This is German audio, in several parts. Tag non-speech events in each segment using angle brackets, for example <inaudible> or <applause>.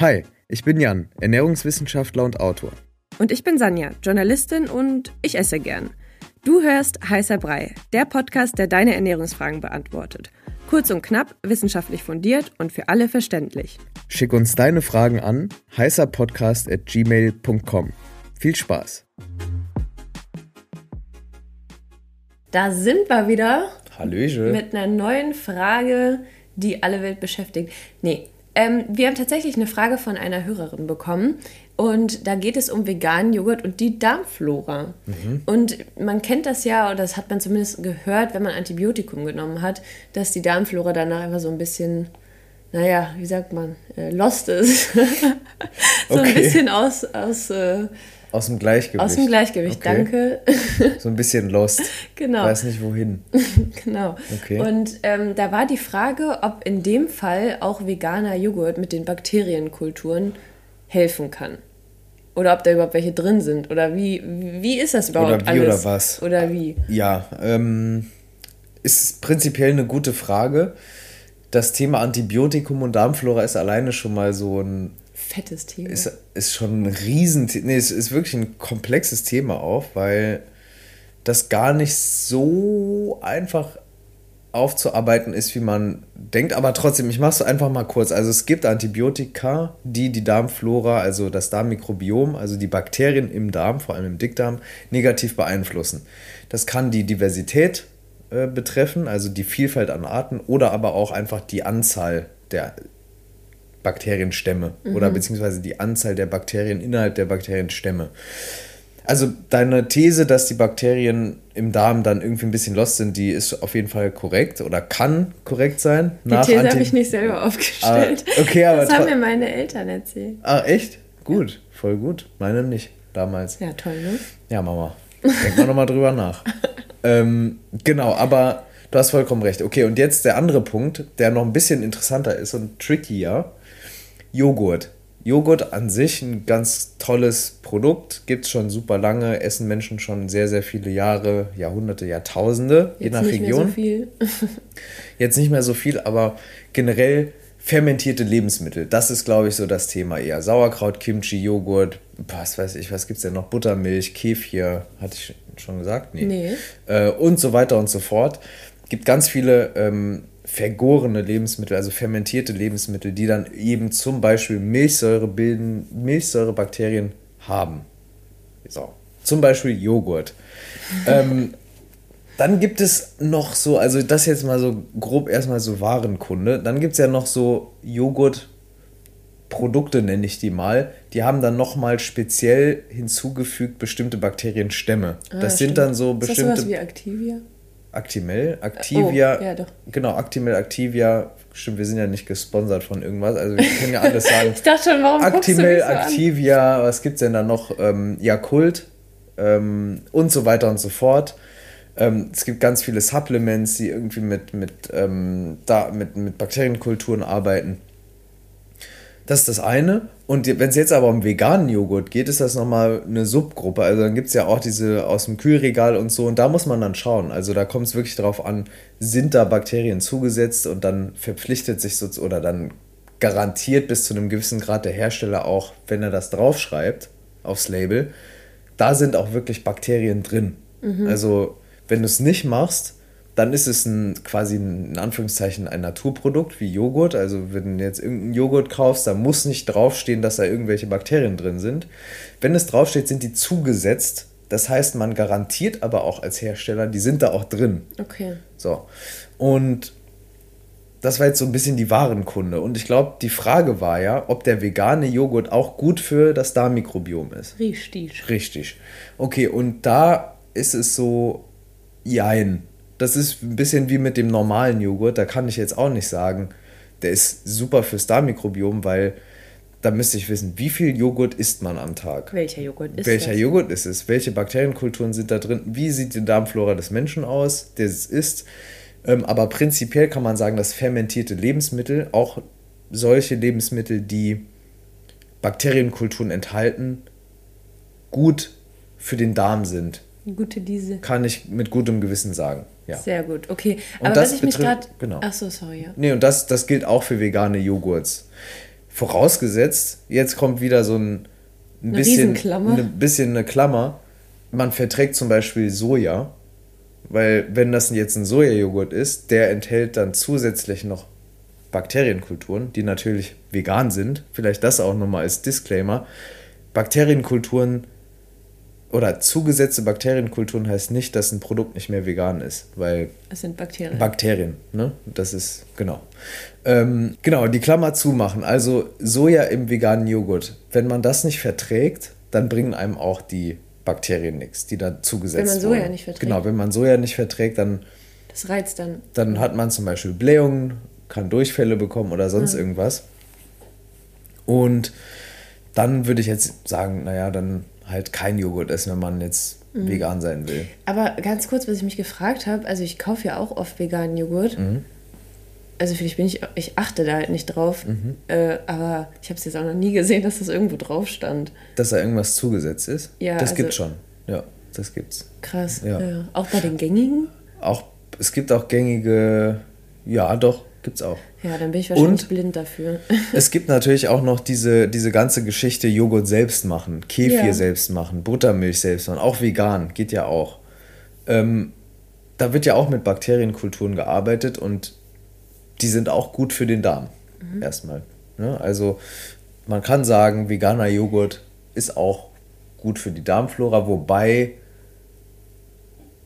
Hi, ich bin Jan, Ernährungswissenschaftler und Autor. Und ich bin Sanja, Journalistin und ich esse gern. Du hörst Heißer Brei, der Podcast, der deine Ernährungsfragen beantwortet. Kurz und knapp, wissenschaftlich fundiert und für alle verständlich. Schick uns deine Fragen an heißerpodcast.gmail.com. Viel Spaß! Da sind wir wieder. Hallöchen. Mit einer neuen Frage, die alle Welt beschäftigt. Nee, ähm, wir haben tatsächlich eine Frage von einer Hörerin bekommen und da geht es um veganen Joghurt und die Darmflora. Mhm. Und man kennt das ja, oder das hat man zumindest gehört, wenn man Antibiotikum genommen hat, dass die Darmflora danach einfach so ein bisschen, naja, wie sagt man, äh, lost ist. <laughs> so okay. ein bisschen aus, aus äh, aus dem Gleichgewicht. Aus dem Gleichgewicht, okay. danke. So ein bisschen lost. <laughs> Genau. Weiß nicht wohin. <laughs> genau. Okay. Und ähm, da war die Frage, ob in dem Fall auch veganer Joghurt mit den Bakterienkulturen helfen kann. Oder ob da überhaupt welche drin sind. Oder wie, wie ist das überhaupt oder wie alles? Oder was? Oder wie? Ja, ähm, ist prinzipiell eine gute Frage. Das Thema Antibiotikum und Darmflora ist alleine schon mal so ein fettes Thema. Ist, ist schon ein riesen, nee, es ist wirklich ein komplexes Thema auch, weil das gar nicht so einfach aufzuarbeiten ist, wie man denkt. Aber trotzdem, ich mache es einfach mal kurz. Also es gibt Antibiotika, die die Darmflora, also das Darmmikrobiom, also die Bakterien im Darm, vor allem im Dickdarm, negativ beeinflussen. Das kann die Diversität äh, betreffen, also die Vielfalt an Arten, oder aber auch einfach die Anzahl der Bakterienstämme mhm. oder beziehungsweise die Anzahl der Bakterien innerhalb der Bakterienstämme. Also deine These, dass die Bakterien im Darm dann irgendwie ein bisschen lost sind, die ist auf jeden Fall korrekt oder kann korrekt sein. Die These habe ich nicht selber aufgestellt. Ah, okay, aber das haben mir meine Eltern erzählt. Ah, echt? Gut, ja. voll gut. Meine nicht, damals. Ja, toll, ne? Ja, Mama. Denk mal nochmal drüber nach. <laughs> ähm, genau, aber du hast vollkommen recht. Okay, und jetzt der andere Punkt, der noch ein bisschen interessanter ist und trickier. Joghurt. Joghurt an sich ein ganz tolles Produkt, gibt es schon super lange, essen Menschen schon sehr, sehr viele Jahre, Jahrhunderte, Jahrtausende, Jetzt je nach nicht Region. Mehr so viel. <laughs> Jetzt nicht mehr so viel, aber generell fermentierte Lebensmittel. Das ist, glaube ich, so das Thema eher. Sauerkraut, Kimchi, Joghurt, was weiß ich, was gibt es denn noch? Buttermilch, Kefir, hatte ich schon gesagt? Nee. nee. Äh, und so weiter und so fort. Gibt ganz viele ähm, vergorene Lebensmittel, also fermentierte Lebensmittel, die dann eben zum Beispiel Milchsäure bilden, Milchsäurebakterien haben. So. Zum Beispiel Joghurt. <laughs> ähm, dann gibt es noch so, also das jetzt mal so grob erstmal so Warenkunde. Dann gibt es ja noch so Joghurtprodukte, nenne ich die mal. Die haben dann nochmal speziell hinzugefügt bestimmte Bakterienstämme. Ah, das sind dann so bestimmte. Ist das sowas wie Activia? Actimel, Activia. Oh, ja, doch. Genau, Actimel, Activia. Stimmt, wir sind ja nicht gesponsert von irgendwas. Also wir können ja alles <laughs> sagen. ich dachte schon, warum Actimel, so Activia, an? was gibt's denn da noch? Ähm, Yakult ähm, und so weiter und so fort. Ähm, es gibt ganz viele Supplements, die irgendwie mit, mit, ähm, da, mit, mit Bakterienkulturen arbeiten. Das ist das eine. Und wenn es jetzt aber um veganen Joghurt geht, ist das nochmal eine Subgruppe. Also dann gibt es ja auch diese aus dem Kühlregal und so. Und da muss man dann schauen. Also da kommt es wirklich darauf an, sind da Bakterien zugesetzt und dann verpflichtet sich so oder dann garantiert bis zu einem gewissen Grad der Hersteller auch, wenn er das draufschreibt aufs Label, da sind auch wirklich Bakterien drin. Mhm. Also wenn du es nicht machst, dann ist es ein, quasi ein, in Anführungszeichen ein Naturprodukt wie Joghurt. Also wenn du jetzt irgendeinen Joghurt kaufst, da muss nicht draufstehen, dass da irgendwelche Bakterien drin sind. Wenn es draufsteht, sind die zugesetzt. Das heißt, man garantiert aber auch als Hersteller, die sind da auch drin. Okay. So. Und das war jetzt so ein bisschen die Warenkunde. Und ich glaube, die Frage war ja, ob der vegane Joghurt auch gut für das Darmmikrobiom ist. Richtig. Richtig. Okay, und da ist es so, jein das ist ein bisschen wie mit dem normalen Joghurt. Da kann ich jetzt auch nicht sagen, der ist super fürs Darmmikrobiom, weil da müsste ich wissen, wie viel Joghurt isst man am Tag? Welcher Joghurt ist Welcher das? Joghurt ist es? Welche Bakterienkulturen sind da drin? Wie sieht die Darmflora des Menschen aus, der es isst? Ähm, aber prinzipiell kann man sagen, dass fermentierte Lebensmittel, auch solche Lebensmittel, die Bakterienkulturen enthalten, gut für den Darm sind. Gute Diese. Kann ich mit gutem Gewissen sagen. Ja. Sehr gut, okay. Und Aber das was ich mich gerade. Genau. Ach so, sorry. Ja. Nee, und das, das gilt auch für vegane Joghurts. Vorausgesetzt, jetzt kommt wieder so ein, ein Eine bisschen, eine bisschen eine Klammer. Man verträgt zum Beispiel Soja, weil wenn das jetzt ein Sojajoghurt ist, der enthält dann zusätzlich noch Bakterienkulturen, die natürlich vegan sind. Vielleicht das auch nochmal als Disclaimer. Bakterienkulturen oder zugesetzte Bakterienkulturen heißt nicht, dass ein Produkt nicht mehr vegan ist, weil Es sind Bakterien. Bakterien, ne? Das ist, genau. Ähm, genau, die Klammer zumachen. Also Soja im veganen Joghurt. Wenn man das nicht verträgt, dann bringen einem auch die Bakterien nichts, die da zugesetzt Wenn man Soja wurden. nicht verträgt. Genau, wenn man Soja nicht verträgt, dann, das reizt dann. dann hat man zum Beispiel Blähungen, kann Durchfälle bekommen oder sonst Mhm. irgendwas. Und dann würde ich jetzt sagen, naja, dann halt kein Joghurt essen, wenn man jetzt Mhm. vegan sein will. Aber ganz kurz, was ich mich gefragt habe, also ich kaufe ja auch oft veganen Joghurt. Mhm. Also vielleicht bin ich, ich achte da halt nicht drauf. Mhm. Äh, aber ich habe es jetzt auch noch nie gesehen, dass das irgendwo drauf stand. Dass da irgendwas zugesetzt ist? Ja, Das also- gibt's schon. Ja, das gibt's. Krass. Ja. Ja. Auch bei den gängigen? Auch, es gibt auch gängige, ja doch, gibt's auch. Ja, dann bin ich wahrscheinlich Und? blind dafür. <laughs> Es gibt natürlich auch noch diese, diese ganze Geschichte Joghurt selbst machen, Kefir Ja. selbst machen, Buttermilch selbst machen, auch vegan, geht ja auch. Ähm, da wird ja auch mit Bakterienkulturen gearbeitet und die sind auch gut für den Darm. Erstmal. Ne? Also man kann sagen, veganer Joghurt ist auch gut für die Darmflora, wobei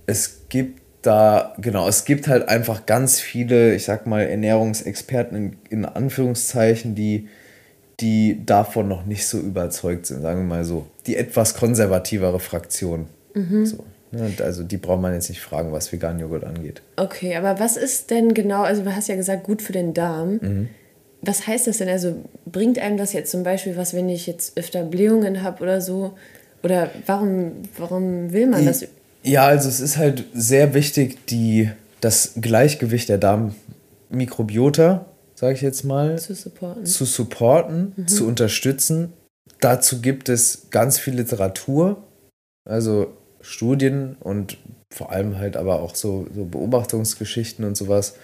es gibt da, genau, es gibt halt einfach ganz viele, ich sag mal, Ernährungsexperten in, in Anführungszeichen, die, die davon noch nicht so überzeugt sind, sagen wir mal so. Die etwas konservativere Fraktion. So, ne? Also die braucht man jetzt nicht fragen, was veganen Joghurt angeht. Okay, aber was ist denn genau, also du hast ja gesagt, gut für den Darm. Mhm. Was heißt das denn? Also bringt einem das jetzt zum Beispiel was, wenn ich jetzt öfter Blähungen habe oder so? Oder warum, warum will man das? Ja, also es ist halt sehr wichtig, die, das Gleichgewicht der Darmmikrobiota, sage ich jetzt mal, zu supporten? zu supporten, zu unterstützen. Dazu gibt es ganz viel Literatur, also Studien und vor allem halt aber auch so, so Beobachtungsgeschichten und sowas.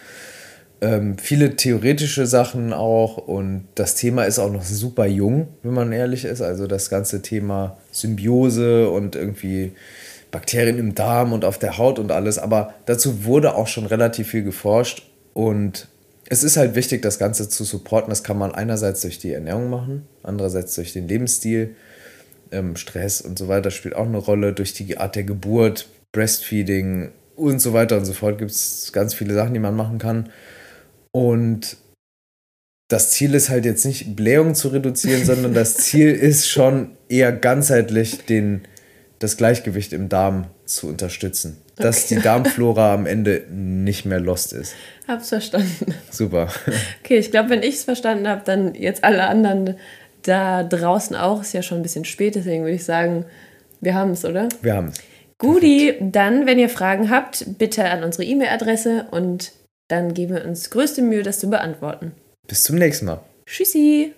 Ähm, viele theoretische Sachen auch und das Thema ist auch noch super jung, wenn man ehrlich ist. Also das ganze Thema Symbiose und irgendwie Bakterien im Darm und auf der Haut und alles. Aber dazu wurde auch schon relativ viel geforscht und es ist halt wichtig, das Ganze zu supporten. Das kann man einerseits durch die Ernährung machen, andererseits durch den Lebensstil. Ähm, Stress und so weiter spielt auch eine Rolle. Durch die Art der Geburt, Breastfeeding und so weiter und so fort gibt es ganz viele Sachen, die man machen kann. Und das Ziel ist halt jetzt nicht Blähung zu reduzieren, sondern das Ziel ist schon eher ganzheitlich den, das Gleichgewicht im Darm zu unterstützen. Dass Okay. die Darmflora am Ende nicht mehr lost ist. Hab's verstanden. Super. Okay, ich glaube, wenn ich es verstanden habe, dann jetzt alle anderen da draußen auch. Ist ja schon ein bisschen spät, deswegen würde ich sagen, wir haben es, oder? Wir haben es. Guti, dann, wenn ihr Fragen habt, bitte an unsere E-Mail-Adresse und dann geben wir uns größte Mühe, das zu beantworten. Bis zum nächsten Mal. Tschüssi!